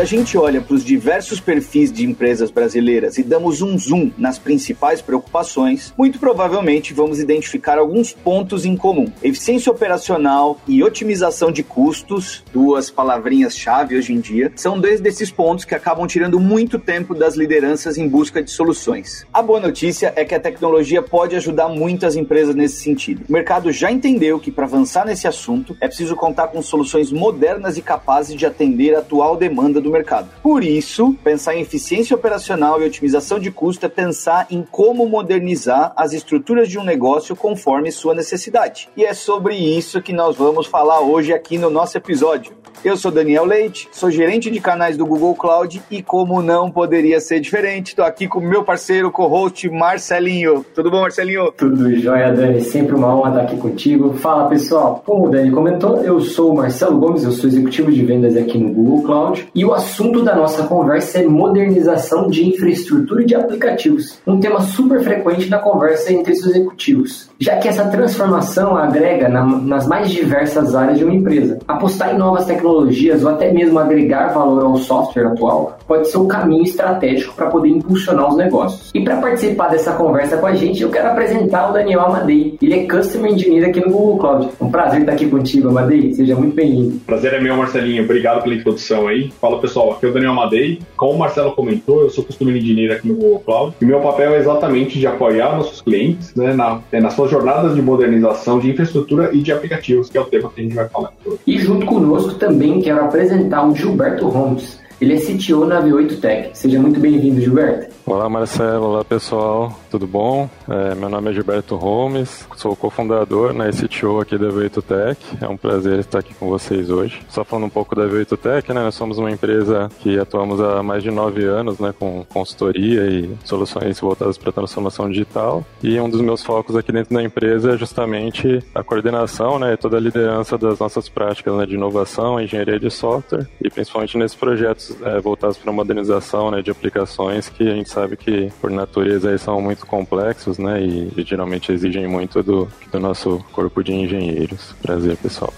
Quando a gente olha para os diversos perfis de empresas brasileiras e damos um zoom nas principais preocupações, muito provavelmente vamos identificar alguns pontos em comum. Eficiência operacional e otimização de custos, duas palavrinhas-chave hoje em dia, são dois desses pontos que acabam tirando muito tempo das lideranças em busca de soluções. A boa notícia é que a tecnologia pode ajudar muitas empresas nesse sentido. O mercado já entendeu que para avançar nesse assunto é preciso contar com soluções modernas e capazes de atender a atual demanda do mercado. Por isso, pensar em eficiência operacional e otimização de custo é pensar em como modernizar as estruturas de um negócio conforme sua necessidade. E é sobre isso que nós vamos falar hoje aqui no nosso episódio. Eu sou Daniel Leite, sou gerente de canais do Google Cloud e como não poderia ser diferente, estou aqui com meu parceiro, co-host Marcelinho. Tudo bom, Marcelinho? Tudo jóia, Dani. Sempre uma honra estar aqui contigo. Fala, pessoal. Como o Dani comentou, eu sou o Marcelo Gomes, eu sou executivo de vendas aqui no Google Cloud e o assunto da nossa conversa é modernização de infraestrutura e de aplicativos. Um tema super frequente na conversa entre os executivos, já que essa transformação agrega na, nas mais diversas áreas de uma empresa. Apostar em novas tecnologias tecnologias ou até mesmo agregar valor ao software atual pode ser um caminho estratégico para poder impulsionar os negócios. E para participar dessa conversa com a gente, eu quero apresentar o Daniel Amadei. Ele é Customer Engineer aqui no Google Cloud. Um prazer estar aqui contigo, Amadei. Seja muito bem-vindo. Prazer é meu, Marcelinho. Obrigado pela introdução aí. Fala pessoal, aqui é o Daniel Amadei. Como o Marcelo comentou, eu sou Customer Engineer aqui no Google Cloud e meu papel é exatamente de apoiar nossos clientes né, na, é, nas suas jornadas de modernização de infraestrutura e de aplicativos, que é o tema que a gente vai falar. E junto conosco também também quero apresentar o Gilberto Holmes. Ele é CTO na V8 Tech. Seja muito bem-vindo, Gilberto. Olá Marcelo, olá pessoal, tudo bom? É, meu nome é Gilberto Holmes, sou cofundador na né, CTO aqui da V8 Tech. É um prazer estar aqui com vocês hoje. Só falando um pouco da V8 Tech, né? Nós somos uma empresa que atuamos há mais de nove anos, né? Com consultoria e soluções voltadas para a transformação digital. E um dos meus focos aqui dentro da empresa é justamente a coordenação, né? Toda a liderança das nossas práticas né, de inovação, engenharia de software e principalmente nesses projetos é, voltados para a modernização né, de aplicações que a gente sabe que, por natureza, são muito complexos, né? E, e geralmente exigem muito do, do nosso corpo de engenheiros. Prazer, pessoal.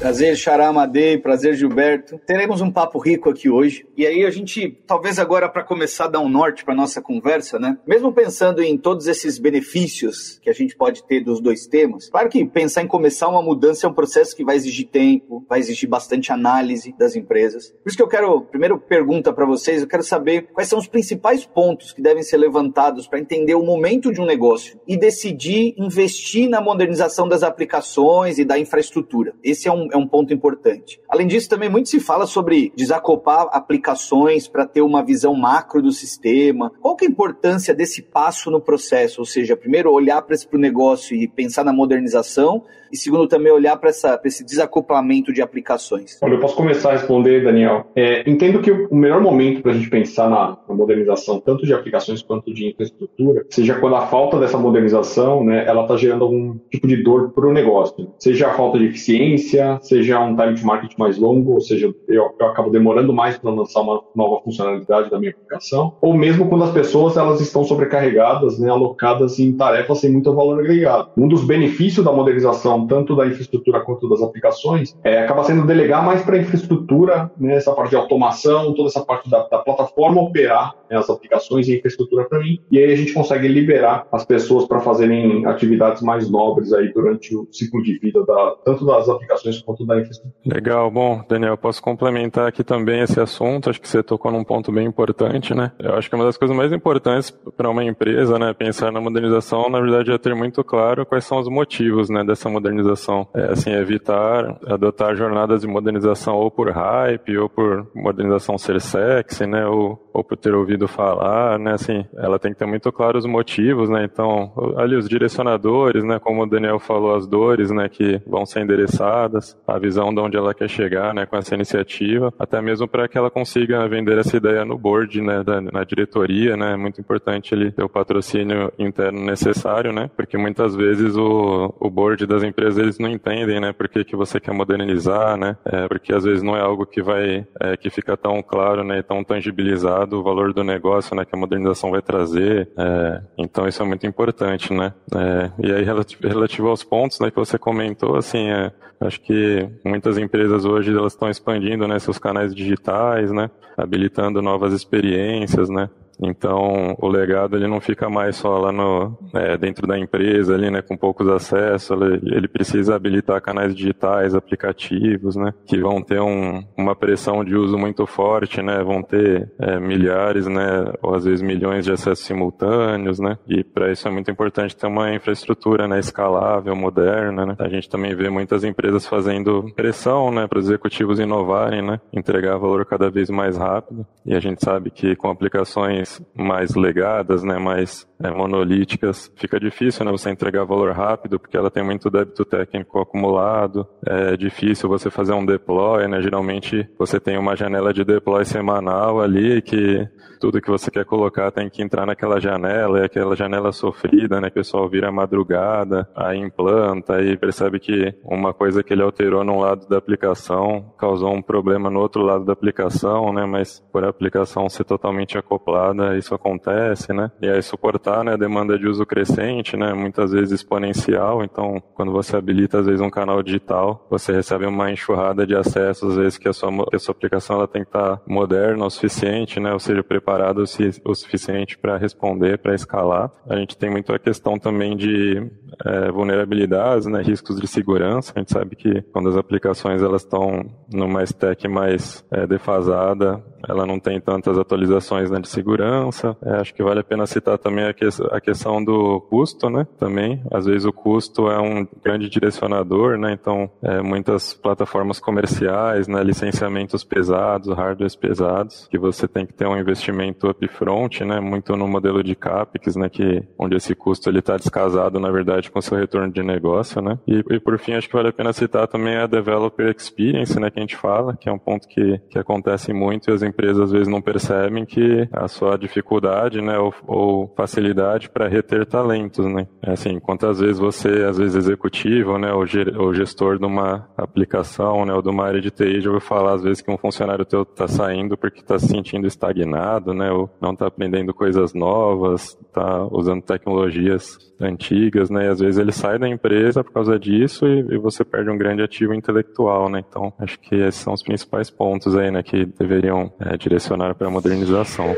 Prazer, Xará Amadei, prazer, Gilberto. Teremos um papo rico aqui hoje. E aí a gente, talvez agora para começar a dar um norte para nossa conversa, né? Mesmo pensando em todos esses benefícios que a gente pode ter dos dois temas, claro que pensar em começar uma mudança é um processo que vai exigir tempo, vai exigir bastante análise das empresas. Por isso que eu quero, primeiro pergunta para vocês, eu quero saber quais são os principais pontos que devem ser levantados para entender o momento de um negócio e decidir investir na modernização das aplicações e da infraestrutura. Esse é um é um ponto importante. Além disso, também muito se fala sobre desacoplar aplicações para ter uma visão macro do sistema. Qual que é a importância desse passo no processo? Ou seja, primeiro olhar para o negócio e pensar na modernização, e segundo também olhar para esse desacoplamento de aplicações? Olha, eu posso começar a responder, Daniel. É, entendo que o melhor momento para a gente pensar na, na, modernização, tanto de aplicações quanto de infraestrutura, seja quando a falta dessa modernização, né, ela está gerando algum tipo de dor para o negócio. Seja a falta de eficiência, seja um time to market mais longo, ou seja, eu, eu acabo demorando mais para lançar uma nova funcionalidade da minha aplicação, ou mesmo quando as pessoas elas estão sobrecarregadas, né, alocadas em tarefas sem muito valor agregado. Um dos benefícios da modernização tanto da infraestrutura quanto das aplicações, é, acaba sendo delegar mais para a infraestrutura, né, essa parte de automação, toda essa parte da, da plataforma operar né, as aplicações e infraestrutura para mim, e aí a gente consegue liberar as pessoas para fazerem atividades mais nobres aí durante o ciclo de vida da, tanto das aplicações quanto da infraestrutura. Legal, bom, Daniel, posso complementar aqui também esse assunto, acho que você tocou num ponto bem importante, né? Eu acho que uma das coisas mais importantes para uma empresa, né, pensar na modernização, na verdade, é ter muito claro quais são os motivos, né, dessa modernização. É, assim, evitar adotar jornadas de modernização ou por hype, ou por modernização ser sexy, né, ou, ou por ter ouvido falar, né, assim, ela tem que ter muito claro os motivos, né, então, ali os direcionadores, né, como o Daniel falou, as dores, né, que vão ser endereçadas, a visão de onde ela quer chegar, né, com essa iniciativa, até mesmo para que ela consiga vender essa ideia no board, né, da, na diretoria, né, é muito importante ele ter o patrocínio interno necessário, né, porque muitas vezes o, o board das empresas eles não entendem, né, por que, que você quer modernizar, né, é, porque às vezes não é algo que vai, é, que fica tão claro, né, tão tangibilizado o valor do negócio, né, que a modernização vai trazer, é, então isso é muito importante, né, é, e aí relativo aos pontos, né, que você comentou, assim, é, acho que muitas empresas hoje elas estão expandindo né, seus canais digitais, né, habilitando novas experiências, né, então, o legado ele não fica mais só lá no, é, dentro da empresa, ali, né, com poucos acessos. Ele, ele, precisa habilitar canais digitais, aplicativos, né, que vão ter um, uma pressão de uso muito forte, né, vão ter é, milhares, né, ou às vezes milhões de acessos simultâneos, né, e para isso é muito importante ter uma infraestrutura, né, escalável, moderna, né. A gente também vê muitas empresas fazendo pressão, né, para os executivos inovarem, né, entregar valor cada vez mais rápido. E a gente sabe que com aplicações mais legadas, né, mais é, monolíticas, fica difícil né, você entregar valor rápido, porque ela tem muito débito técnico acumulado, é difícil você fazer um deploy, né, geralmente você tem uma janela de deploy semanal ali que tudo que você quer colocar tem que entrar naquela janela, e aquela janela sofrida, né, o pessoal vira madrugada, aí implanta, aí percebe que uma coisa que ele alterou num lado da aplicação causou um problema no outro lado da aplicação, né, mas por a aplicação ser totalmente acoplada, isso acontece, né? E aí suportar, né, a demanda de uso crescente, né, muitas vezes exponencial, então quando você habilita às vezes um canal digital, você recebe uma enxurrada de acessos, às vezes que a sua, que a sua aplicação ela tem que estar moderna o suficiente, né, ou seja, preparada o suficiente para responder, para escalar. A gente tem muito a questão também de é, vulnerabilidades, né, riscos de segurança. A gente sabe que quando as aplicações elas estão numa stack mais é, defasada, ela não tem tantas atualizações né, de segurança. É, acho que vale a pena citar também a, que, a, questão do custo, né? Também, às vezes o custo é um grande direcionador, né? Então, é, muitas plataformas comerciais, né, licenciamentos pesados, hardwares pesados, que você tem que ter um investimento upfront, né? Muito no modelo de CAPEX, né? Que, onde esse custo ele está descasado, na verdade, com seu retorno de negócio, né? E, e por fim, acho que vale a pena citar também a Developer Experience, né? Que a gente fala, que é um ponto que, que acontece muito e as empresas às vezes não percebem que a sua dificuldade, né, ou, ou facilidade para reter talentos, né. É assim, quantas vezes você, às vezes executivo, né, ou gestor de uma aplicação, né, ou de uma área de TI, já ouviu falar às vezes que um funcionário teu está saindo porque está se sentindo estagnado, né, ou não está aprendendo coisas novas, está usando tecnologias antigas, né, e às vezes ele sai da empresa por causa disso e, e você perde um grande ativo intelectual, né. Então, acho que esses são os principais pontos aí, né, que deveriam é, direcionar para a modernização.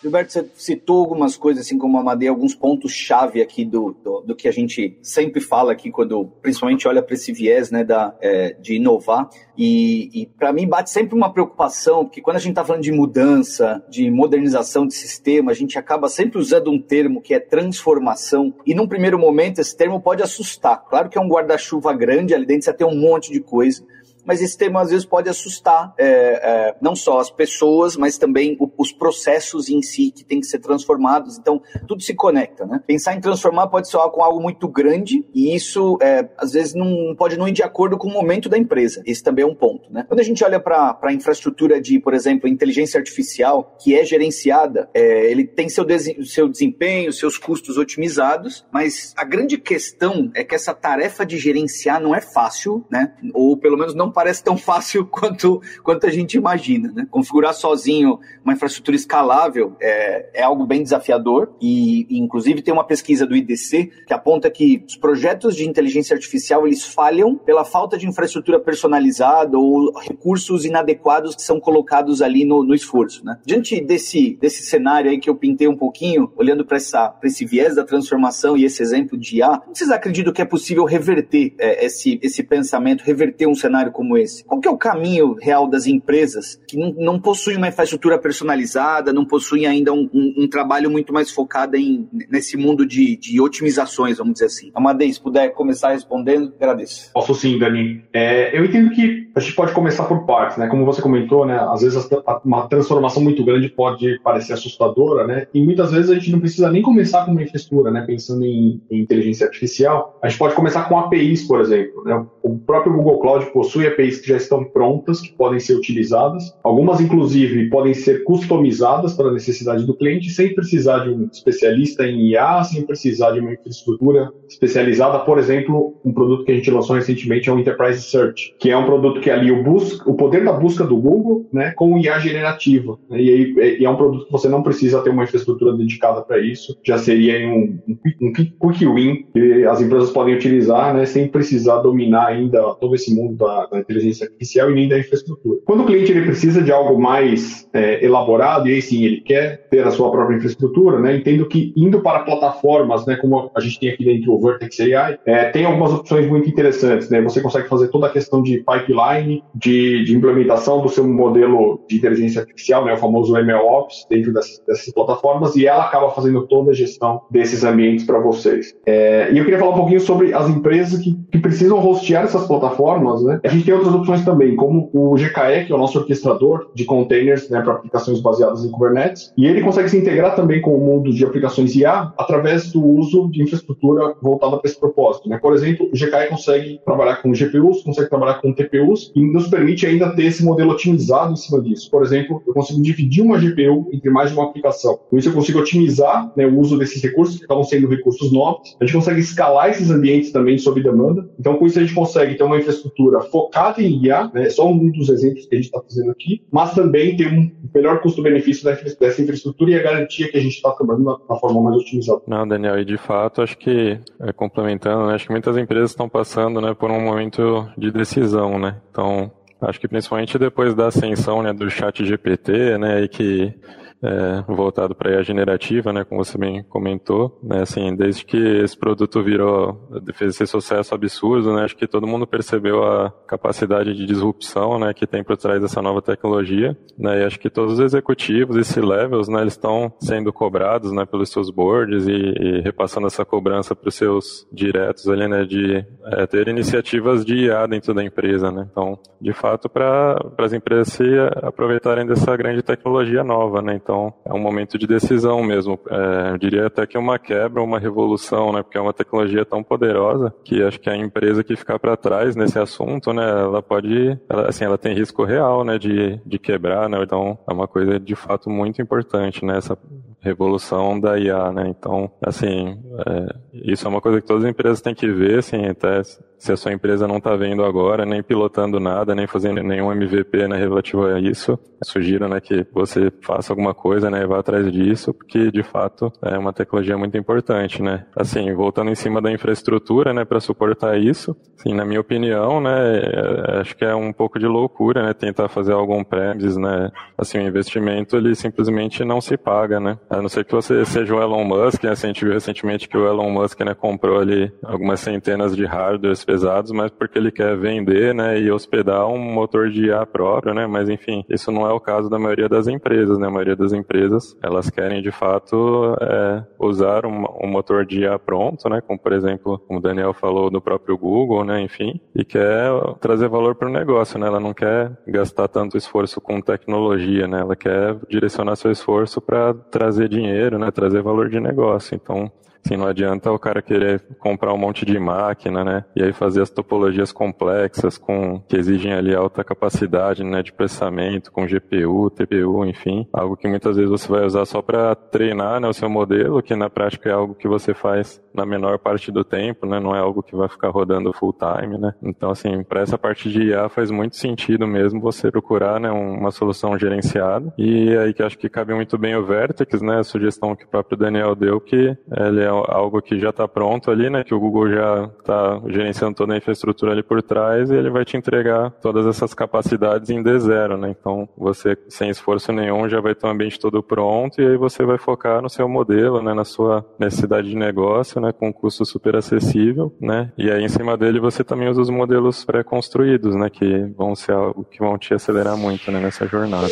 Gilberto, você citou algumas coisas, assim como a Madeira, alguns pontos-chave aqui do, do, do, que a gente sempre fala aqui, quando principalmente olha para esse viés né, da, é, de inovar. E, e para mim bate sempre uma preocupação, porque quando a gente está falando de mudança, de modernização de sistema, a gente acaba sempre usando um termo que é transformação. E num primeiro momento, esse termo pode assustar. Claro que é um guarda-chuva grande, ali dentro você tem um monte de coisa mas esse tema às vezes pode assustar é, é, não só as pessoas, mas também o, os processos em si que têm que ser transformados. Então, tudo se conecta, né? Pensar em transformar pode soar com algo muito grande e isso é, às vezes não pode não ir de acordo com o momento da empresa. Esse também é um ponto, né? Quando a gente olha para a infraestrutura de, por exemplo, inteligência artificial, que é gerenciada, é, ele tem seu, seu desempenho, seus custos otimizados, mas a grande questão é que essa tarefa de gerenciar não é fácil, né? Ou pelo menos não parece tão fácil quanto, quanto a gente imagina. Né? Configurar sozinho uma infraestrutura escalável é, é algo bem desafiador e, inclusive, tem uma pesquisa do IDC que aponta que os projetos de inteligência artificial eles falham pela falta de infraestrutura personalizada ou recursos inadequados que são colocados ali no, no esforço. Né? Diante desse, desse cenário aí que eu pintei um pouquinho, olhando para esse viés da transformação e esse exemplo de IA, vocês acreditam que é possível reverter é, esse, esse pensamento, reverter um cenário como como esse? Qual que é o caminho real das empresas que não, não possuem uma infraestrutura personalizada, não possuem ainda um, um, um trabalho muito mais focado em, nesse mundo de, de otimizações, vamos dizer assim? Amadei, se puder começar respondendo, agradeço. Posso sim, Dani. É, eu entendo que a gente pode começar por partes, né? Como você comentou, né? Às vezes uma transformação muito grande pode parecer assustadora, né? E muitas vezes a gente não precisa nem começar com uma infraestrutura, né? Pensando em, em inteligência artificial, a gente pode começar com APIs, por exemplo. Né? O próprio Google Cloud possui APIs que já estão prontas, que podem ser utilizadas. Algumas, inclusive, podem ser customizadas para a necessidade do cliente, sem precisar de um especialista em IA, sem precisar de uma infraestrutura especializada. Por exemplo, um produto que a gente lançou recentemente é o Enterprise Search, que é um produto que que ali o, busca, o poder da busca do Google né, com o IA generativa. Né, e, aí, é, e é um produto que você não precisa ter uma infraestrutura dedicada para isso, já seria um, um, um quick win que as empresas podem utilizar né, sem precisar dominar ainda todo esse mundo da, da inteligência artificial e nem da infraestrutura. Quando o cliente ele precisa de algo mais é, elaborado, e aí sim ele quer ter a sua própria infraestrutura, né, entendo que indo para plataformas, né, como a gente tem aqui dentro o Vertex AI, é, tem algumas opções muito interessantes. Né, você consegue fazer toda a questão de pipeline, de, de implementação do seu modelo de inteligência artificial, né, o famoso MLOps, dentro dessas, dessas plataformas, e ela acaba fazendo toda a gestão desses ambientes para vocês. É, e eu queria falar um pouquinho sobre as empresas que, que precisam hostear essas plataformas. Né? A gente tem outras opções também, como o GKE, que é o nosso orquestrador de containers né, para aplicações baseadas em Kubernetes, e ele consegue se integrar também com o mundo de aplicações IA através do uso de infraestrutura voltada para esse propósito. Né? Por exemplo, o GKE consegue trabalhar com GPUs, consegue trabalhar com TPUs e nos permite ainda ter esse modelo otimizado em cima disso. Por exemplo, eu consigo dividir uma GPU entre mais de uma aplicação. Com isso, eu consigo otimizar né, o uso desses recursos, que acabam sendo recursos nobres. A gente consegue escalar esses ambientes também sob demanda. Então, com isso, a gente consegue ter uma infraestrutura focada em IA, né, só um dos exemplos que a gente está fazendo aqui, mas também ter um melhor custo-benefício dessa infraestrutura e a garantia que a gente está trabalhando na, na, forma mais otimizada. Não, Daniel, e de fato, acho que, é, complementando, né, acho que muitas empresas estão passando né, por um momento de decisão, né? Então, acho que principalmente depois da ascensão né, do chat GPT, né, e que é, voltado para a generativa, né, como você bem comentou, né, assim, desde que esse produto virou, fez esse sucesso absurdo, né, acho que todo mundo percebeu a capacidade de disrupção, né, que tem por trás dessa nova tecnologia, né, e acho que todos os executivos e C-levels, né, eles estão sendo cobrados, né, pelos seus boards e, e repassando essa cobrança para os seus diretos ali, né, de é, ter iniciativas de IA dentro da empresa, né, então, de fato, para as empresas se aproveitarem dessa grande tecnologia nova, né, então, é um momento de decisão mesmo. É, eu diria até que é uma quebra, uma revolução, né? Porque é uma tecnologia tão poderosa que acho que a empresa que ficar para trás nesse assunto, né? Ela pode, ela, assim, ela tem risco real, né? De, de quebrar, né? Então, é uma coisa de fato muito importante, né? Essa revolução da IA, né? Então, assim, é, isso é uma coisa que todas as empresas têm que ver, assim, até se a sua empresa não está vendo agora, nem pilotando nada, nem fazendo nenhum MVP né, relativo a isso, sugiro né, que você faça alguma coisa, né, vá atrás disso, porque de fato é uma tecnologia muito importante, né. Assim, voltando em cima da infraestrutura, né, para suportar isso, assim, na minha opinião, né, é, acho que é um pouco de loucura, né, tentar fazer algum premises, né, assim, o investimento ele simplesmente não se paga, né. A não ser que você seja o Elon Musk, né, a gente viu recentemente que o Elon Musk, né, comprou ali algumas centenas de hardwares pesados, mas porque ele quer vender, né, e hospedar um motor de IA próprio, né, mas enfim, isso não é o caso da maioria das empresas, né, a maioria das empresas, elas querem de fato é, usar um, um, motor de IA pronto, né, como por exemplo, como o Daniel falou do próprio Google, né, enfim, e quer trazer valor para o negócio, né, ela não quer gastar tanto esforço com tecnologia, né, ela quer direcionar seu esforço para trazer dinheiro, né, trazer valor de negócio, então Assim, não adianta o cara querer comprar um monte de máquina, né? E aí fazer as topologias complexas com que exigem ali alta capacidade, né, de processamento, com GPU, TPU, enfim, algo que muitas vezes você vai usar só para treinar, né, o seu modelo, que na prática é algo que você faz na menor parte do tempo, né? Não é algo que vai ficar rodando full time, né? Então, assim, para essa parte de IA faz muito sentido mesmo você procurar, né, uma solução gerenciada. E aí que acho que cabe muito bem o Vertex, né? A sugestão que o próprio Daniel deu que ele é algo que já está pronto ali, né? Que o Google já está gerenciando toda a infraestrutura ali por trás e ele vai te entregar todas essas capacidades em D0, né? Então você, sem esforço nenhum, já vai ter o ambiente todo pronto e aí você vai focar no seu modelo, né? Na sua necessidade de negócio, né? Com um custo super acessível, né? E aí em cima dele você também usa os modelos pré-construídos, né? Que vão ser algo que vão te acelerar muito, né? Nessa jornada.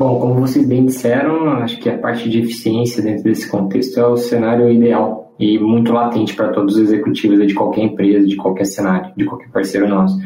Bom, como vocês bem disseram, acho que a parte de eficiência dentro desse contexto é o cenário ideal e muito latente para todos os executivos de qualquer empresa, de qualquer cenário, de qualquer parceiro nosso.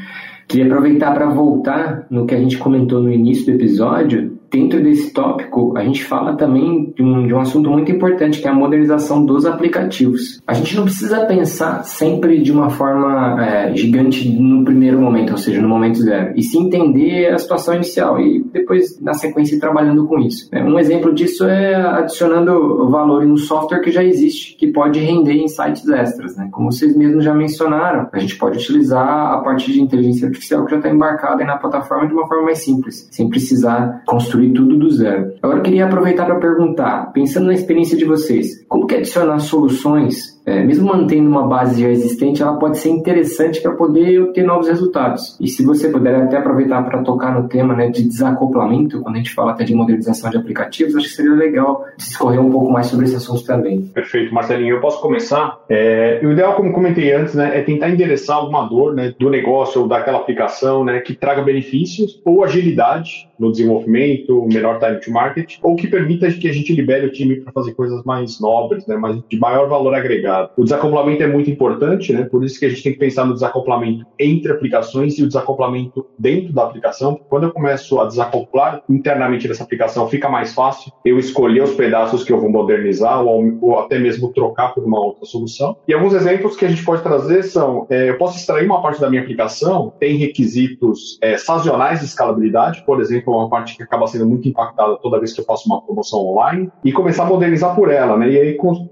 Queria aproveitar para voltar no que a gente comentou no início do episódio, dentro desse tópico, a gente fala também de um, de um assunto muito importante, que é a modernização dos aplicativos. A gente não precisa pensar sempre de uma forma é, gigante no primeiro momento, ou seja, no momento zero, e se entender a situação inicial e depois, na sequência, ir trabalhando com isso. É, um exemplo disso é adicionando valor em um software que já existe, que pode render insights extras. Né? Como vocês mesmos já mencionaram, a gente pode utilizar a parte de inteligência artificial que já está embarcada na plataforma de uma forma mais simples, sem precisar construir tudo do zero. Agora eu queria aproveitar para perguntar, pensando na experiência de vocês, como que adicionar soluções é, mesmo mantendo uma base já existente, ela pode ser interessante para poder obter novos resultados. E se você puder até aproveitar para tocar no tema né, de desacoplamento, quando a gente fala até de modernização de aplicativos, acho que seria legal discorrer um pouco mais sobre esse assunto também. Perfeito, Marcelinho. Eu posso começar? É, o ideal, como comentei antes, né, é tentar endereçar alguma dor né, do negócio ou daquela aplicação né, que traga benefícios ou agilidade no desenvolvimento, melhor time to market, ou que permita que a gente libere o time para fazer coisas mais nobres, né, mais, de maior valor agregado. O desacoplamento é muito importante, né, por isso que a gente tem que pensar no desacoplamento entre aplicações e o desacoplamento dentro da aplicação. Quando eu começo a desacoplar internamente dessa aplicação, fica mais fácil eu escolher os pedaços que eu vou modernizar ou, ou até mesmo trocar por uma outra solução. E alguns exemplos que a gente pode trazer são: é, eu posso extrair uma parte da minha aplicação, tem requisitos é, sazonais de escalabilidade, por exemplo, uma parte que acaba sendo muito impactada toda vez que eu faço uma promoção online, e começar a modernizar por ela, né? E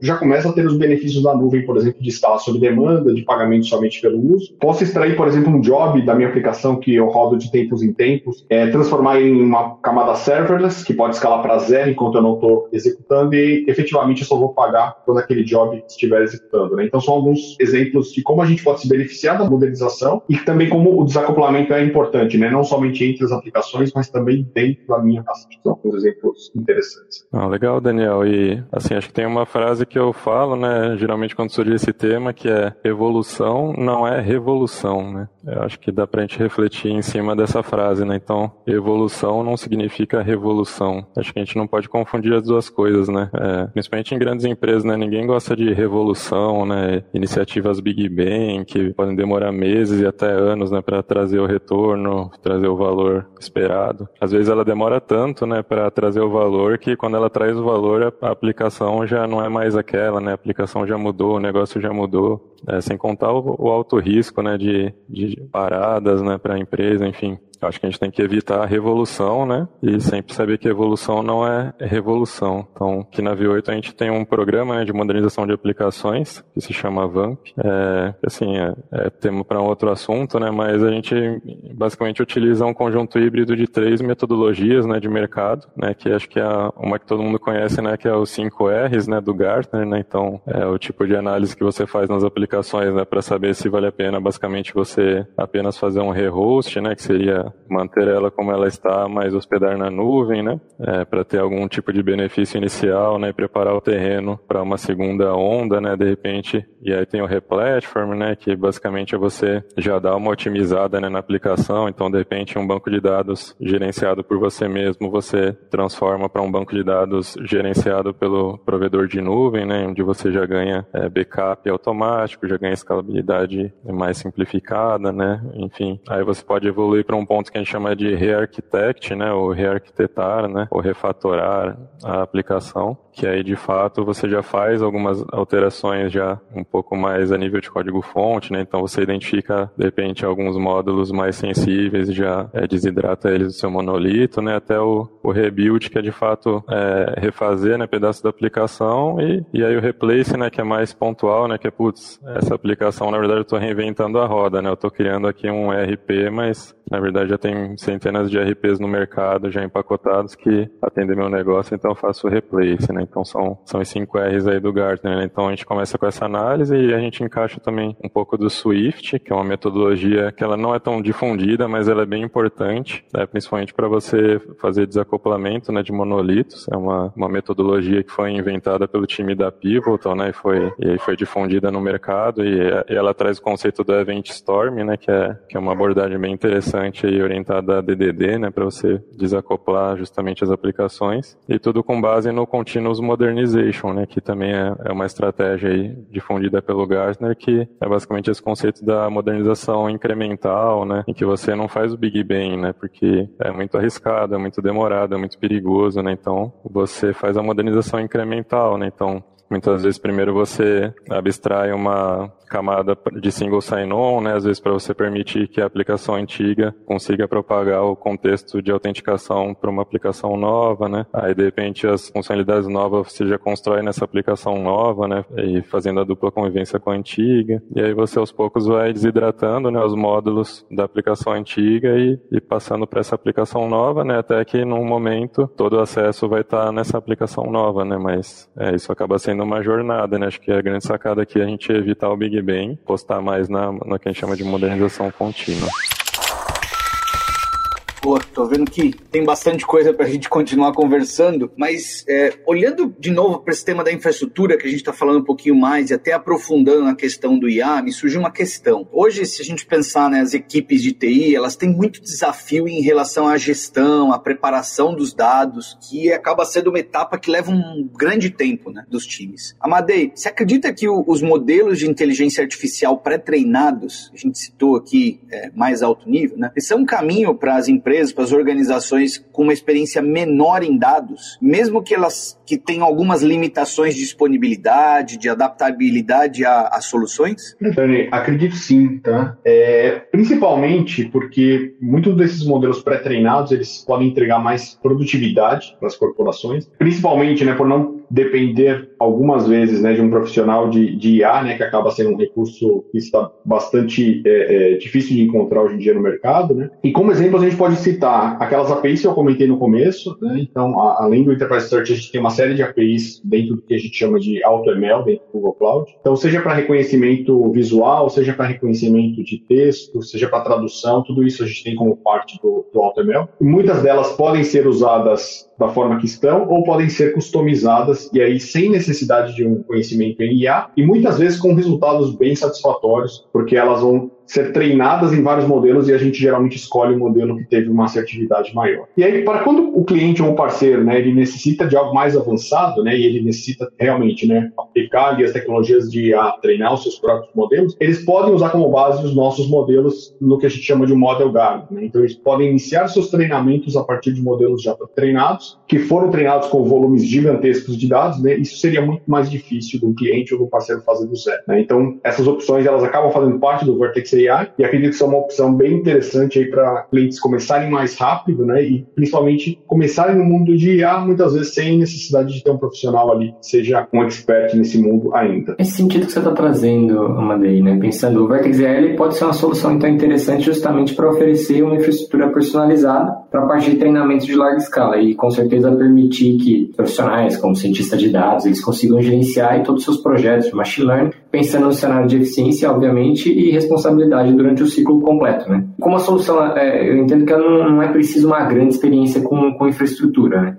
já começa a ter os benefícios da nuvem, por exemplo, de escala sob demanda, de pagamento somente pelo uso. Posso extrair, por exemplo, um job da minha aplicação que eu rodo de tempos em tempos, é, transformar em uma camada serverless, que pode escalar para zero enquanto eu não estou executando, e efetivamente eu só vou pagar quando aquele job estiver executando, né? Então são alguns exemplos de como a gente pode se beneficiar da modernização e também como o desacoplamento é importante, né? Não somente entre as aplicações, mas também dentro da minha casa. São alguns exemplos interessantes. Ah, legal, Daniel. E assim, acho que tem uma frase que eu falo, né, geralmente quando surge esse tema, que é evolução não é revolução, né? Eu acho que dá pra gente refletir em cima dessa frase, né? Então, evolução não significa revolução. Acho que a gente não pode confundir as duas coisas, né? É, principalmente em grandes empresas, né? Ninguém gosta de revolução, né? Iniciativas Big Bang que podem demorar meses e até anos, né, para trazer o retorno, trazer o valor esperado às vezes ela demora tanto, né, para trazer o valor que quando ela traz o valor a, aplicação já não é mais aquela, né, a aplicação já mudou, o negócio já mudou, é, sem contar o, o, alto risco, né, de, de paradas, né, para a empresa, enfim. Acho que a gente tem que evitar a revolução, né? E sempre saber que evolução não é revolução. Então, aqui na V8 a gente tem um programa né, de modernização de aplicações que se chama VAMP. É, assim, é, é tema para um outro assunto, né? Mas a gente basicamente utiliza um conjunto híbrido de três metodologias, né, de mercado, né? Que acho que é uma que todo mundo conhece, né? Que é os 5 R's, né? Do Gartner, né? Então, é o tipo de análise que você faz nas aplicações, né? Para saber se vale a pena, basicamente, você apenas fazer um rehost, né? Que seria manter ela como ela está, mas hospedar na nuvem, né? É, para ter algum tipo de benefício inicial, né? E preparar o terreno para uma segunda onda, né? De repente, e aí tem o replatform, né? Que basicamente é você já dar uma otimizada né, na aplicação. Então, de repente, um banco de dados gerenciado por você mesmo, você transforma para um banco de dados gerenciado pelo provedor de nuvem, né? Onde você já ganha é, backup automático, já ganha escalabilidade mais simplificada, né? Enfim, aí você pode evoluir para um ponto que a gente chama de rearchitect, né, ou rearquitetar, né, ou refatorar a aplicação, que aí de fato você já faz algumas alterações já um pouco mais a nível de código-fonte, né, então você identifica de repente alguns módulos mais sensíveis e já é, desidrata eles do seu monolito, né, até o, o rebuild que é de fato é, refazer, né, pedaço da aplicação e, e aí o replace, né, que é mais pontual, né, que é putz, essa aplicação na verdade eu estou reinventando a roda, né, eu estou criando aqui um RP, mas na verdade já tem centenas de RPs no mercado já empacotados que atendem meu negócio, então eu faço replace, né? Então são, são os 5 R's aí do Gartner, né? Então a gente começa com essa análise e a gente encaixa também um pouco do Swift, que é uma metodologia que ela não é tão difundida, mas ela é bem importante, né? principalmente para você fazer desacoplamento né, de monolitos. É uma, uma metodologia que foi inventada pelo time da Pivotal, né? E foi, e foi difundida no mercado e, e ela traz o conceito do Event Storm, né? Que é, que é uma abordagem bem interessante e orientada da DDD, né, para você desacoplar justamente as aplicações e tudo com base no Continuous os modernization, né, que também é, é uma estratégia aí difundida pelo Gartner, que é basicamente esse conceito da modernização incremental, né, em que você não faz o Big Bang, né, porque é muito arriscado, é muito demorado, é muito perigoso, né, então você faz a modernização incremental, né, então muitas vezes primeiro você abstrai uma camada de single sign-on, né, às vezes para você permitir que a aplicação antiga consiga propagar o contexto de autenticação para uma aplicação nova, né, aí de repente as funcionalidades novas você já constrói nessa aplicação nova, né, e fazendo a dupla convivência com a antiga, e aí você aos poucos vai desidratando, né, os módulos da aplicação antiga e, e passando para essa aplicação nova, né, até que num momento todo o acesso vai estar tá nessa aplicação nova, né, mas é, isso acaba sendo uma jornada, né, acho que a grande sacada aqui é a gente evitar o Big bem, postar mais na, na que a gente chama de modernização contínua. Pô, tô vendo que tem bastante coisa para a gente continuar conversando, mas é, olhando de novo para esse tema da infraestrutura, que a gente está falando um pouquinho mais, e até aprofundando na questão do IA, me surgiu uma questão. Hoje, se a gente pensar nas né, equipes de TI, elas têm muito desafio em relação à gestão, à preparação dos dados, que acaba sendo uma etapa que leva um grande tempo né, dos times. Amadei, você acredita que o, os modelos de inteligência artificial pré-treinados, a gente citou aqui é, mais alto nível, né, são um caminho para as empresas empresas, para as organizações com uma experiência menor em dados, mesmo que elas que tenham algumas limitações de disponibilidade, de adaptabilidade às soluções? Dani, acredito sim, tá? É, principalmente porque muitos desses modelos pré-treinados eles podem entregar mais produtividade para as corporações, principalmente, né, por não depender algumas vezes né, de um profissional de, de IA, né, que acaba sendo um recurso que está bastante é, é, difícil de encontrar hoje em dia no mercado. Né? E como exemplo, a gente pode citar aquelas APIs que eu comentei no começo. Né? Então, a, além do Enterprise Search, a gente tem uma série de APIs dentro do que a gente chama de AutoML, dentro do Google Cloud. Então, seja para reconhecimento visual, seja para reconhecimento de texto, seja para tradução, tudo isso a gente tem como parte do, do AutoML. E muitas delas podem ser usadas da forma que estão ou podem ser customizadas e aí sem necessidade de um conhecimento em IA e muitas vezes com resultados bem satisfatórios, porque elas vão ser treinadas em vários modelos e a gente geralmente escolhe o um modelo que teve uma assertividade maior. E aí, para quando o cliente ou o parceiro, né, ele necessita de algo mais avançado, né, e ele necessita realmente, né, aplicar ali as tecnologias de IA, treinar os seus próprios modelos, eles podem usar como base os nossos modelos no que a gente chama de model guard, né? Então, eles podem iniciar seus treinamentos a partir de modelos já treinados, que foram treinados com volumes gigantescos de dados, né? Isso seria muito mais difícil do cliente ou do parceiro fazer do zero, né? Então, essas opções, elas acabam fazendo parte do Vertex E acredito que é uma opção bem interessante aí para clientes começarem mais rápido, né? E principalmente começarem no mundo de IA muitas vezes sem necessidade de ter um profissional ali que seja um expert nesse mundo ainda. Esse sentido que você está trazendo, Amadei, né? Pensando, o Vertex AI pode ser uma solução então interessante justamente para oferecer uma infraestrutura personalizada para a parte de treinamento de larga escala e com certeza permitir que profissionais como cientistas de dados eles consigam gerenciar todos os seus projetos de machine learning pensando no cenário de eficiência, obviamente, e responsabilidade durante o ciclo completo, né? Como a solução, é, eu entendo que não, não, é preciso uma grande experiência com, com infraestrutura, né?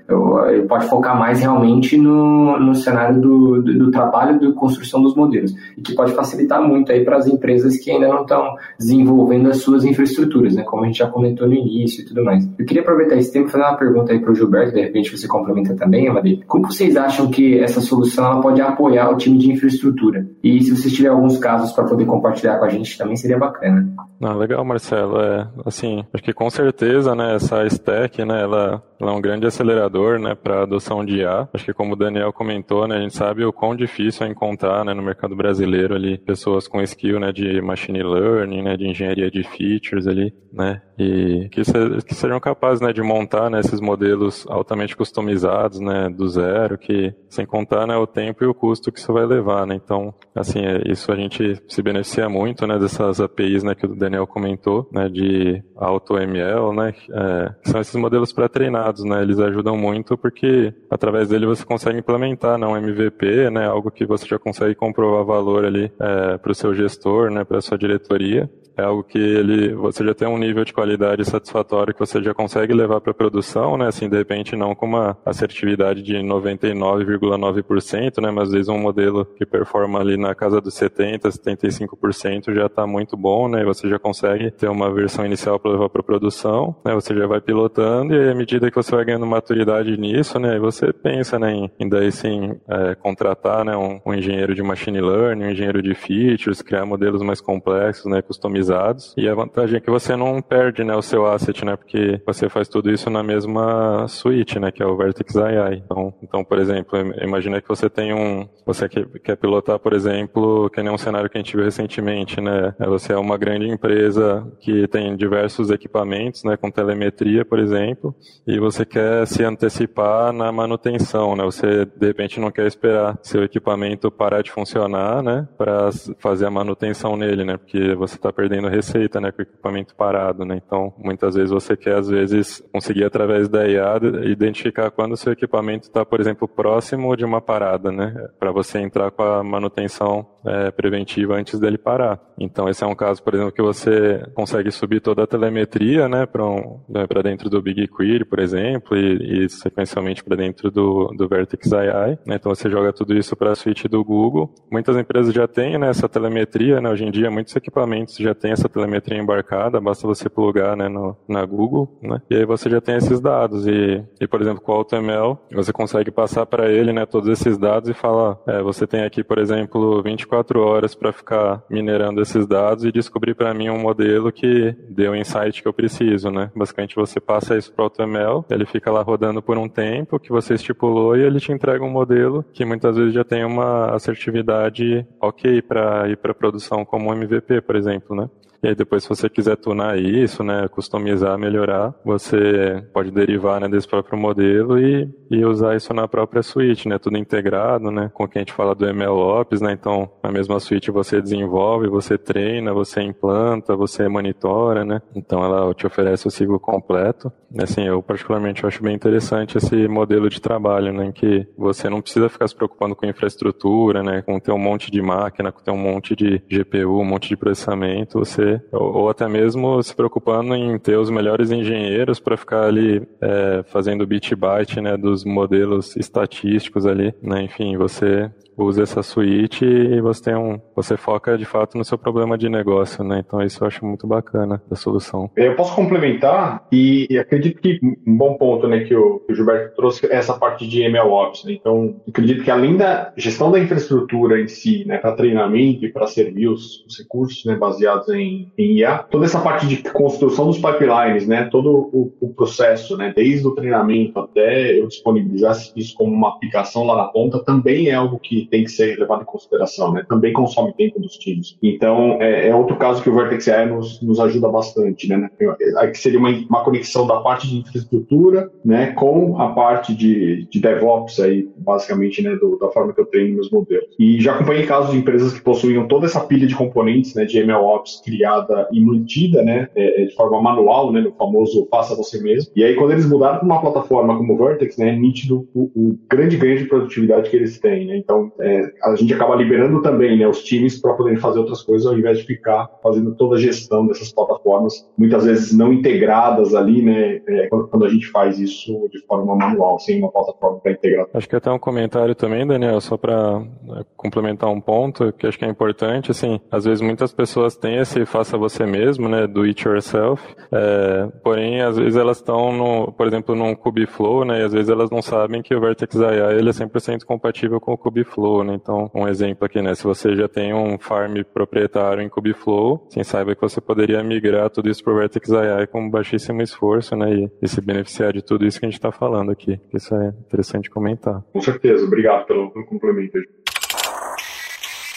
Ele pode focar mais realmente no, no cenário do, do, do trabalho de construção dos modelos, e que pode facilitar muito aí para as empresas que ainda não estão desenvolvendo as suas infraestruturas, né? Como a gente já comentou no início e tudo mais. Eu queria aproveitar esse tempo e fazer uma pergunta aí para o Gilberto, de repente você complementa também, Amadi. Como vocês acham que essa solução ela pode apoiar o time de infraestrutura? E se vocês tiverem alguns casos para poder compartilhar com a gente, também seria bacana. Ah, legal, Marcelo. É, assim, acho que com certeza, né, essa stack, né, ela, ela é um grande acelerador, né, para a adoção de IA. Acho que como o Daniel comentou, né, a gente sabe o quão difícil é encontrar, né, no mercado brasileiro ali pessoas com skill, né, de machine learning, né, de engenharia de features ali, né, e que, que sejam capazes, né, de montar, né, esses modelos altamente customizados, né, do zero, que sem contar, né, o tempo e o custo que isso vai levar, né. Então, assim, é, isso a gente se beneficia muito, né, dessas APIs, né, que o Daniel comentou, né, de AutoML, né, é, são esses modelos pré-treinados, né, eles ajudam muito porque através dele você consegue implementar, né, um MVP, né, algo que você já consegue comprovar valor ali é, para o seu gestor, né, para a sua diretoria, é algo que ele, você já tem um nível de qualidade satisfatório que você já consegue levar para produção, né? Assim, de repente não com uma assertividade de 99,9%, né? Mas às vezes um modelo que performa ali na casa dos 70, 75% já está muito bom, né? Você já consegue ter uma versão inicial para levar para produção, né? Você já vai pilotando e à medida que você vai ganhando maturidade nisso, né? Você pensa, né? Em, em daí sim é, contratar, né? Um, um engenheiro de machine learning, um engenheiro de features, criar modelos mais complexos, né? Customizados. E a vantagem é que você não perde, né? O seu asset, né? Porque você faz tudo isso na mesma suíte, né? Que é o Vertex AI. Então, então por exemplo, imagina que você tem um, você quer, quer pilotar, por exemplo, que nem um cenário que a gente viu recentemente, né? É, você é uma grande empresa que tem diversos equipamentos, né? Com telemetria, por exemplo, e você quer se antecipar na manutenção, né? Você de repente não quer esperar seu equipamento parar de funcionar, né? Para fazer a manutenção nele, né? Porque você está perdendo receita, né? Com o equipamento parado, né? Então, muitas vezes você quer às vezes conseguir através da IA identificar quando o seu equipamento está, por exemplo, próximo de uma parada, né? Para você entrar com a manutenção é, preventiva antes dele parar. Então, esse é um caso, por exemplo, que você consegue subir toda a telemetria, né, para um, né, dentro do BigQuery, por exemplo, e, e sequencialmente para dentro do, do Vertex AI. Né? Então, você joga tudo isso para a suíte do Google. Muitas empresas já têm né, essa telemetria, né? Hoje em dia, muitos equipamentos já têm essa telemetria embarcada, basta você plugar né, no, na Google, né? E aí você já tem esses dados. E, e por exemplo, com o AutoML, você consegue passar para ele né, todos esses dados e falar, é, você tem aqui, por exemplo, 24 horas para ficar minerando esses dados e descobrir para mim um modelo que dê o insight que eu preciso, né? Basicamente você passa isso para o AutoML, ele fica lá rodando por um tempo que você estipulou e ele te entrega um modelo que muitas vezes já tem uma assertividade ok para ir para produção como um MVP, por exemplo, né? E aí depois, se você quiser tunar isso, né, customizar, melhorar, você pode derivar né, desse próprio modelo e, e usar isso na própria suíte, né, tudo integrado, né, com o que a gente fala do MLOps, né, então na mesma suíte você desenvolve, você treina, você implanta, você monitora, né, então ela te oferece o ciclo completo. Assim, eu particularmente acho bem interessante esse modelo de trabalho, né, em que você não precisa ficar se preocupando com infraestrutura, né, com ter um monte de máquina, com ter um monte de GPU, um monte de processamento, você ou, ou, até mesmo se preocupando em ter os melhores engenheiros para ficar ali é, fazendo bit byte né, dos modelos estatísticos ali, né? Enfim, você usa essa suíte e você tem um, você foca de fato no seu problema de negócio, né? Então isso eu acho muito bacana da solução. Eu posso complementar e, e acredito que um bom ponto, né, que o, que o Gilberto trouxe é essa parte de MLOps. Né? Então acredito que além da gestão da infraestrutura em si, né, para treinamento e para servir os, os, recursos, né, baseados em, em IA, toda essa parte de construção dos pipelines, né, todo o, o processo, né, desde o treinamento até eu disponibilizar isso como uma aplicação lá na ponta, também é algo que tem que ser levado em consideração, né? Também consome tempo dos times. Então, é, é outro caso que o Vertex AI nos, nos ajuda bastante, né? Aqui seria uma, uma conexão da parte de infraestrutura, né, com a parte de, de DevOps aí, basicamente, né, do, da forma que eu treino meus modelos. E já acompanhei casos de empresas que possuíam toda essa pilha de componentes, né, de MLOps criada e mantida, né, é, é, de forma manual, né, no famoso faça você mesmo. E aí, quando eles mudaram para uma plataforma como o Vertex, né, é nítido o, o grande ganho de produtividade que eles têm, né? Então, é, a gente acaba liberando também né, os times para poderem fazer outras coisas ao invés de ficar fazendo toda a gestão dessas plataformas, muitas vezes não integradas ali, né, é, quando, quando, a gente faz isso de forma manual, sem uma plataforma para integrar. Acho que até um comentário também, Daniel, só para né, complementar um ponto que acho que é importante, assim, às vezes muitas pessoas têm esse faça você mesmo, né, do it yourself, é, porém às vezes elas estão, por exemplo, num Kubeflow, né, e às vezes elas não sabem que o Vertex AI ele é 100% compatível com o Kubeflow, né? Então, um exemplo aqui, né? Se você já tem um farm proprietário em Kubeflow, sim, saiba que você poderia migrar tudo isso para o Vertex AI com baixíssimo esforço, né? E, e, se beneficiar de tudo isso que a gente está falando aqui. Isso é interessante comentar. Com certeza. Obrigado pelo, pelo complemento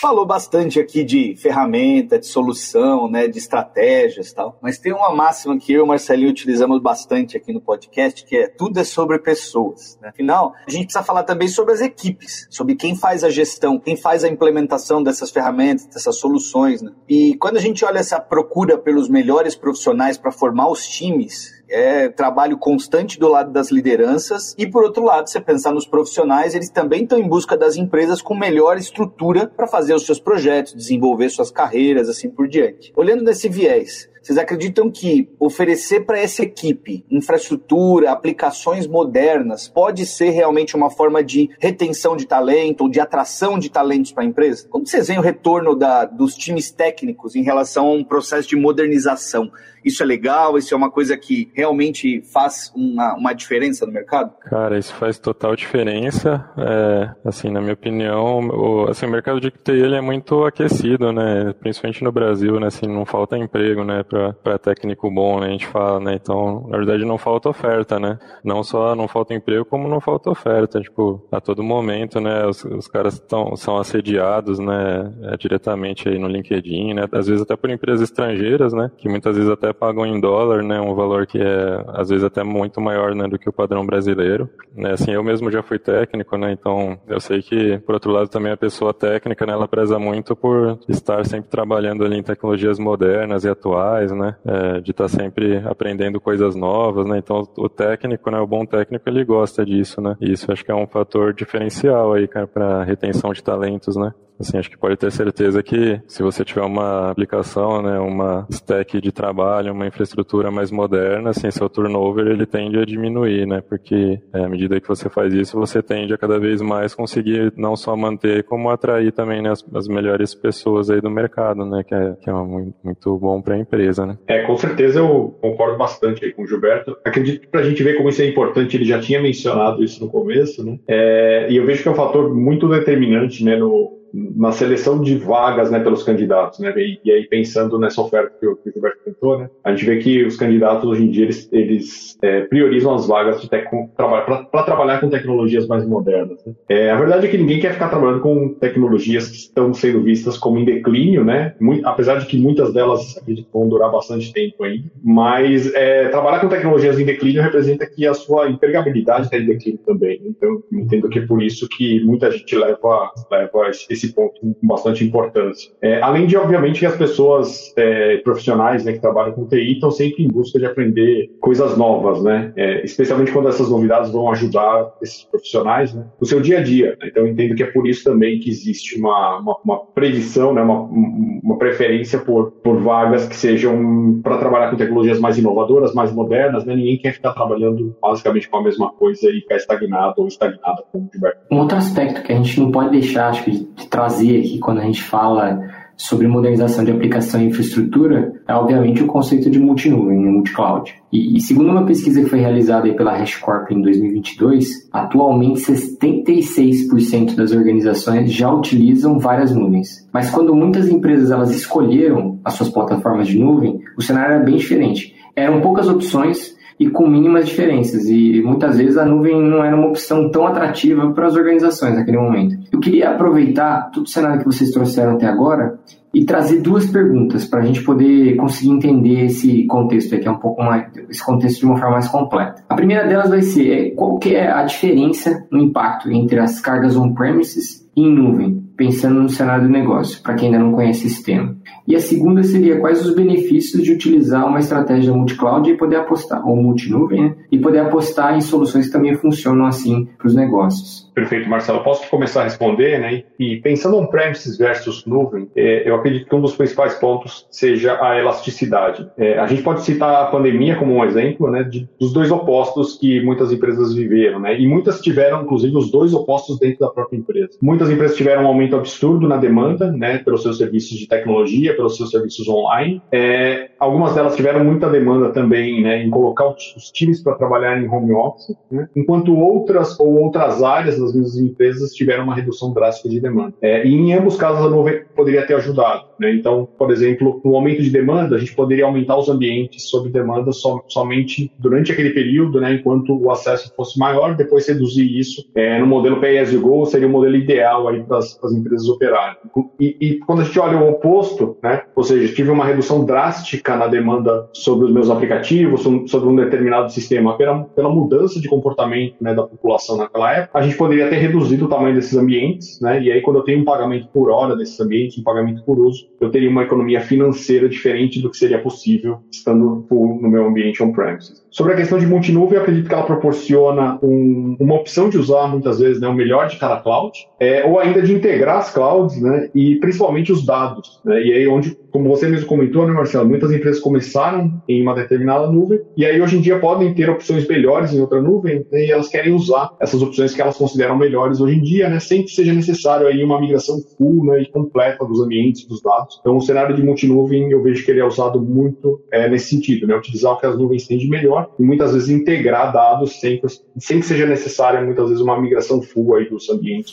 falou bastante aqui de ferramenta, de solução, né, de estratégias tal, mas tem uma máxima que eu e o Marcelinho utilizamos bastante aqui no podcast, que é tudo é sobre pessoas. Né? Afinal, a gente precisa falar também sobre as equipes, sobre quem faz a gestão, quem faz a implementação dessas ferramentas, dessas soluções. Né? E quando a gente olha essa procura pelos melhores profissionais para formar os times, é trabalho constante do lado das lideranças e por outro lado, você pensar nos profissionais, eles também estão em busca das empresas com melhor estrutura para fazer os seus projetos, desenvolver suas carreiras, assim por diante. Olhando nesse viés, Vocês acreditam que oferecer para essa equipe infraestrutura, aplicações modernas, pode ser realmente uma forma de retenção de talento ou de atração de talentos para a empresa? Como vocês veem o retorno da, dos times técnicos em relação a um processo de modernização? Isso é legal? Isso é uma coisa que realmente faz uma, uma diferença no mercado? Cara, isso faz total diferença. É, assim, na minha opinião, o, assim, o mercado de TI ele é muito aquecido, né? Principalmente no Brasil, né? Assim, não falta emprego, né? Para técnico bom, né? A gente fala, né? Então, na verdade, não falta oferta, né? Não só não falta emprego, como não falta oferta. Tipo, a todo momento, né? Os, os caras tão, são assediados, né? É, diretamente aí no LinkedIn, né? Às vezes até por empresas estrangeiras, né? Que muitas vezes até pagam em dólar, né? Um valor que é às vezes até muito maior, né? Do que o padrão brasileiro. Né? Assim, eu mesmo já fui técnico, né? Então eu sei que, por outro lado, também a pessoa técnica, né? Ela preza muito por estar sempre trabalhando ali em tecnologias modernas e atuais, né? É, de estar sempre aprendendo coisas novas, né? Então o técnico, né? O bom técnico ele gosta disso, né? E isso acho que é um fator diferencial aí, cara, para retenção de talentos, né? Assim, acho que pode ter certeza que se você tiver uma aplicação, né, uma stack de trabalho, uma infraestrutura mais moderna, assim, seu turnover ele tende a diminuir, né, porque é, à medida que você faz isso, você tende a cada vez mais conseguir não só manter, como atrair também né, as, as melhores pessoas aí do mercado, né, que é, que é muito, muito bom para a empresa, né. É, com certeza eu concordo bastante aí com o Gilberto. Acredito que para a gente ver como isso é importante, ele já tinha mencionado isso no começo, né, é, e eu vejo que é um fator muito determinante, né, no, na seleção de vagas né, pelos candidatos. Né? E, e, aí, pensando nessa oferta que o, que o Gilberto comentou, né, a gente vê que os candidatos hoje em dia eles, eles é, priorizam as vagas para trabalhar com tecnologias mais modernas. Né? É, a verdade é que ninguém quer ficar trabalhando com tecnologias que estão sendo vistas como em declínio, né? Muito, apesar de que muitas delas vão durar bastante tempo ainda. Mas é, trabalhar com tecnologias em declínio representa que a sua empregabilidade está em declínio também. Então, entendo que é por isso que muita gente leva, leva esse esse ponto com bastante importância. É, além de, obviamente, que as pessoas é, profissionais né, que trabalham com TI estão sempre em busca de aprender coisas novas, né? É, especialmente quando essas novidades vão ajudar esses profissionais né, no seu dia a dia. Né? Então, entendo que é por isso também que existe uma, uma, uma predição, né, uma, uma preferência por, por vagas que sejam para trabalhar com tecnologias mais inovadoras, mais modernas. Né? Ninguém quer ficar trabalhando basicamente com a mesma coisa e ficar estagnado ou estagnada, como o Um outro aspecto que a gente não pode deixar, acho que, de trazer aqui quando a gente fala sobre modernização de aplicação e infraestrutura é obviamente o conceito de multinuvem, multicloud. E, e segundo uma pesquisa que foi realizada pela HashiCorp em 2022, atualmente 76% das organizações já utilizam várias nuvens. Mas quando muitas empresas elas escolheram as suas plataformas de nuvem, o cenário era bem diferente. Eram poucas opções e com mínimas diferenças. E muitas vezes a nuvem não era uma opção tão atrativa para as organizações naquele momento. Eu queria aproveitar todo o cenário que vocês trouxeram até agora e trazer duas perguntas para a gente poder conseguir entender esse contexto aqui, é um pouco mais, esse contexto de uma forma mais completa. A primeira delas vai ser é, qual que é a diferença no impacto entre as cargas on-premises e em nuvem? Pensando no cenário do negócio, para quem ainda não conhece esse tema. E a segunda seria quais os benefícios de utilizar uma estratégia multi-cloud e poder apostar, ou multi-nuvem, né? e poder apostar em soluções que também funcionam assim para os negócios. Perfeito, Marcelo. Posso começar a responder, né? E pensando on-premises versus nuvem, é, eu acredito que um dos principais pontos seja a elasticidade. É, a gente pode citar a pandemia como um exemplo, né? Dos dois opostos que muitas empresas viveram, né? E muitas tiveram, inclusive, os dois opostos dentro da própria empresa. Muitas empresas tiveram um aumento absurdo na demanda, né? Pelos seus serviços de tecnologia, pelos seus serviços online. É, algumas delas tiveram muita demanda também, né? Em colocar os times para trabalhar em home office, né? enquanto outras ou outras áreas das mesmas empresas tiveram uma redução drástica de demanda. É, e em ambos casos a nuvem poderia ter ajudado. Né? Então, por exemplo, no aumento de demanda, a gente poderia aumentar os ambientes sob demanda som, somente durante aquele período, né? enquanto o acesso fosse maior, depois reduzir isso é, no modelo pay as you go seria o modelo ideal aí para as empresas operarem. E, e, quando a gente olha o oposto, né? ou seja, tive uma redução drástica na demanda sobre os meus aplicativos, sobre um determinado sistema, pela, pela mudança de comportamento né, da população naquela época, a gente poderia ter reduzido o tamanho desses ambientes, né? E aí, quando eu tenho um pagamento por hora desses ambientes, um pagamento por uso, eu teria uma economia financeira diferente do que seria possível estando no meu ambiente on-premises. Sobre a questão de multinuvem, eu acredito que ela proporciona um, uma opção de usar muitas vezes né, o melhor de cada cloud, é, ou ainda de integrar as clouds, né, e principalmente os dados. Né, e aí onde, como você mesmo comentou, né, Marcelo, muitas empresas começaram em uma determinada nuvem, e aí hoje em dia podem ter opções melhores em outra nuvem, né, e elas querem usar essas opções que elas consideram melhores hoje em dia, né, sem que seja necessário aí uma migração full né, e completa dos ambientes, dos dados. Então, o cenário de multinuvem, eu vejo que ele é usado muito é, nesse sentido, né, utilizar o que as nuvens têm de melhor e muitas vezes integrar dados sem, sem que seja necessária muitas vezes uma migração full aí dos ambientes.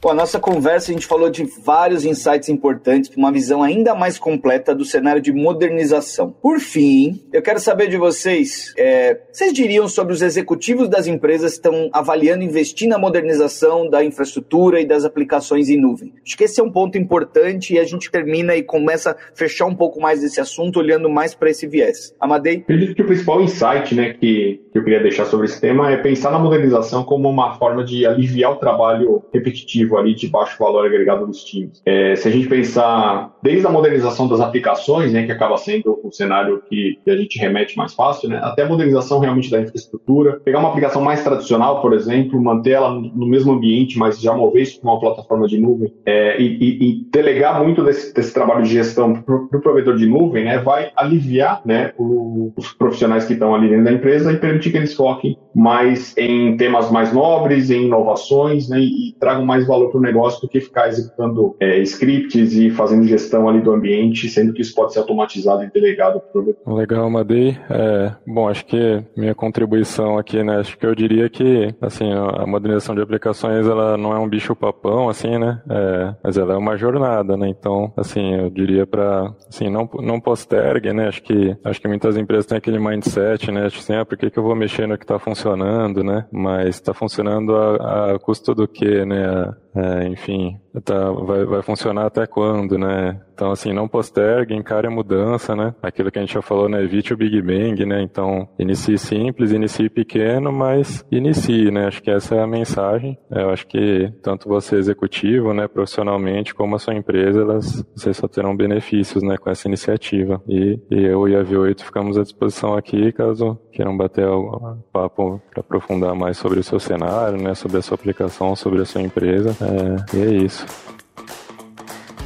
Com a nossa conversa, a gente falou de vários insights importantes para uma visão ainda mais completa do cenário de modernização. Por fim, eu quero saber de vocês, é, vocês diriam sobre os executivos das empresas que estão avaliando investir na modernização da infraestrutura e das aplicações em nuvem? Acho que esse é um ponto importante e a gente termina e começa a fechar um pouco mais desse assunto, olhando mais para esse viés. Amadei? Acredito que o principal insight né, que, que eu queria deixar sobre esse tema é pensar na modernização como uma forma de aliviar o trabalho repetitivo ali de baixo valor agregado dos times. É, se a gente pensar desde a modernização das aplicações, né, que acaba sendo o cenário que, que, a gente remete mais fácil, né, até a modernização realmente da infraestrutura, pegar uma aplicação mais tradicional, por exemplo, manter ela no mesmo ambiente, mas já mover isso para uma plataforma de nuvem é, e, e, e, delegar muito desse, desse, trabalho de gestão para o pro provedor de nuvem, né, vai aliviar né, o, os profissionais que estão ali dentro da empresa e permitir que eles foquem mais em temas mais nobres, em inovações, né, e, e tragam mais valor valor para o negócio do que ficar executando é, scripts e fazendo gestão ali do ambiente, sendo que isso pode ser automatizado e delegado para o Legal, Madei. É, bom, acho que minha contribuição aqui, né, acho que eu diria que, assim, a modernização de aplicações, ela não é um bicho papão, assim, né, é, mas ela é uma jornada, né, então, assim, eu diria para, assim, não, não postergue, né, acho que, acho que muitas empresas têm aquele mindset, né, assim, ah, por que, que eu vou mexer no que está funcionando, né, mas está funcionando a, a custo do que, né, enfim, tá, vai, vai funcionar até quando, né? Então, assim, não postergue, encare a mudança, né? Aquilo que a gente já falou, né? Evite o Big Bang, né? Então, inicie simples, inicie pequeno, mas inicie, né? Acho que essa é a mensagem. Eu acho que tanto você executivo, né, profissionalmente, como a sua empresa, elas, vocês só terão benefícios, né, com essa iniciativa. E, e eu e a V8 ficamos à disposição aqui, caso queiram bater um papo para aprofundar mais sobre o seu cenário, né, sobre a sua aplicação, sobre a sua empresa. É, e é isso.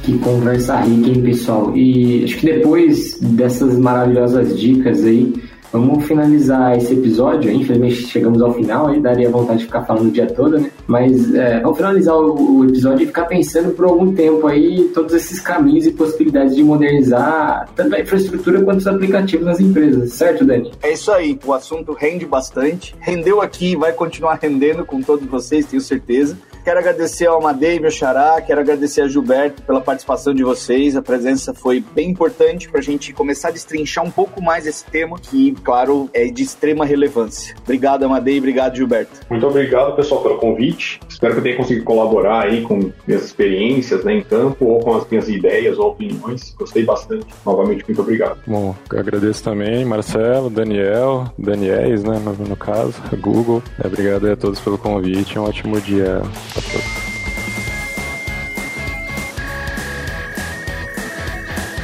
Que conversa rica, hein, pessoal? E acho que depois dessas maravilhosas dicas aí, vamos finalizar esse episódio. Infelizmente chegamos ao final, aí daria vontade de ficar falando o dia todo, né? Mas é, vamos finalizar o, o, episódio e ficar pensando por algum tempo aí todos esses caminhos e possibilidades de modernizar tanto a infraestrutura quanto os aplicativos nas empresas, certo, Dani? É isso aí, o assunto rende bastante. Rendeu aqui e vai continuar rendendo com todos vocês, tenho certeza. Quero agradecer ao Amadei, meu xará, quero agradecer a Gilberto pela participação de vocês. A presença foi bem importante para a gente começar a destrinchar um pouco mais esse tema, que, claro, é de extrema relevância. Obrigado, Amadei, obrigado, Gilberto. Muito obrigado, pessoal, pelo convite. Espero que eu tenha conseguido colaborar aí com minhas experiências né, em campo ou com as minhas ideias ou opiniões. Gostei bastante. Novamente, muito obrigado. Bom, agradeço também, Marcelo, Daniel, Daniels, né, no, no caso, Google. Obrigado a todos pelo convite. Um ótimo dia.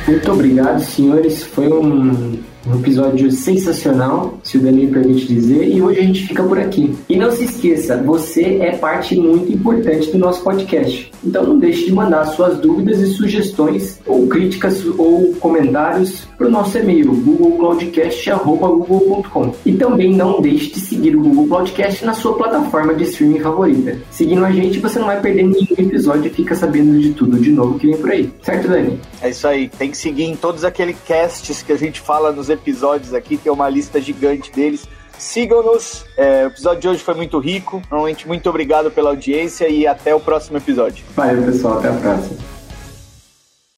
Muito obrigado, senhores. Foi um um episódio sensacional, se o Dani me permite dizer, e hoje a gente fica por aqui. E não se esqueça, você é parte muito importante do nosso podcast. Então não deixe de mandar suas dúvidas e sugestões, ou críticas ou comentários para o nosso e-mail, googlecloudcast.google.com. E também não deixe de seguir o Google Podcast na sua plataforma de streaming favorita. Seguindo a gente, você não vai perder nenhum episódio e fica sabendo de tudo de novo que vem por aí. Certo, Dani? É isso aí. Tem que seguir em todos aqueles casts que a gente fala nos episódios aqui, tem uma lista gigante deles. Sigam-nos. É, o episódio de hoje foi muito rico. Normalmente, muito obrigado pela audiência e até o próximo episódio. Valeu, pessoal. Até a próxima.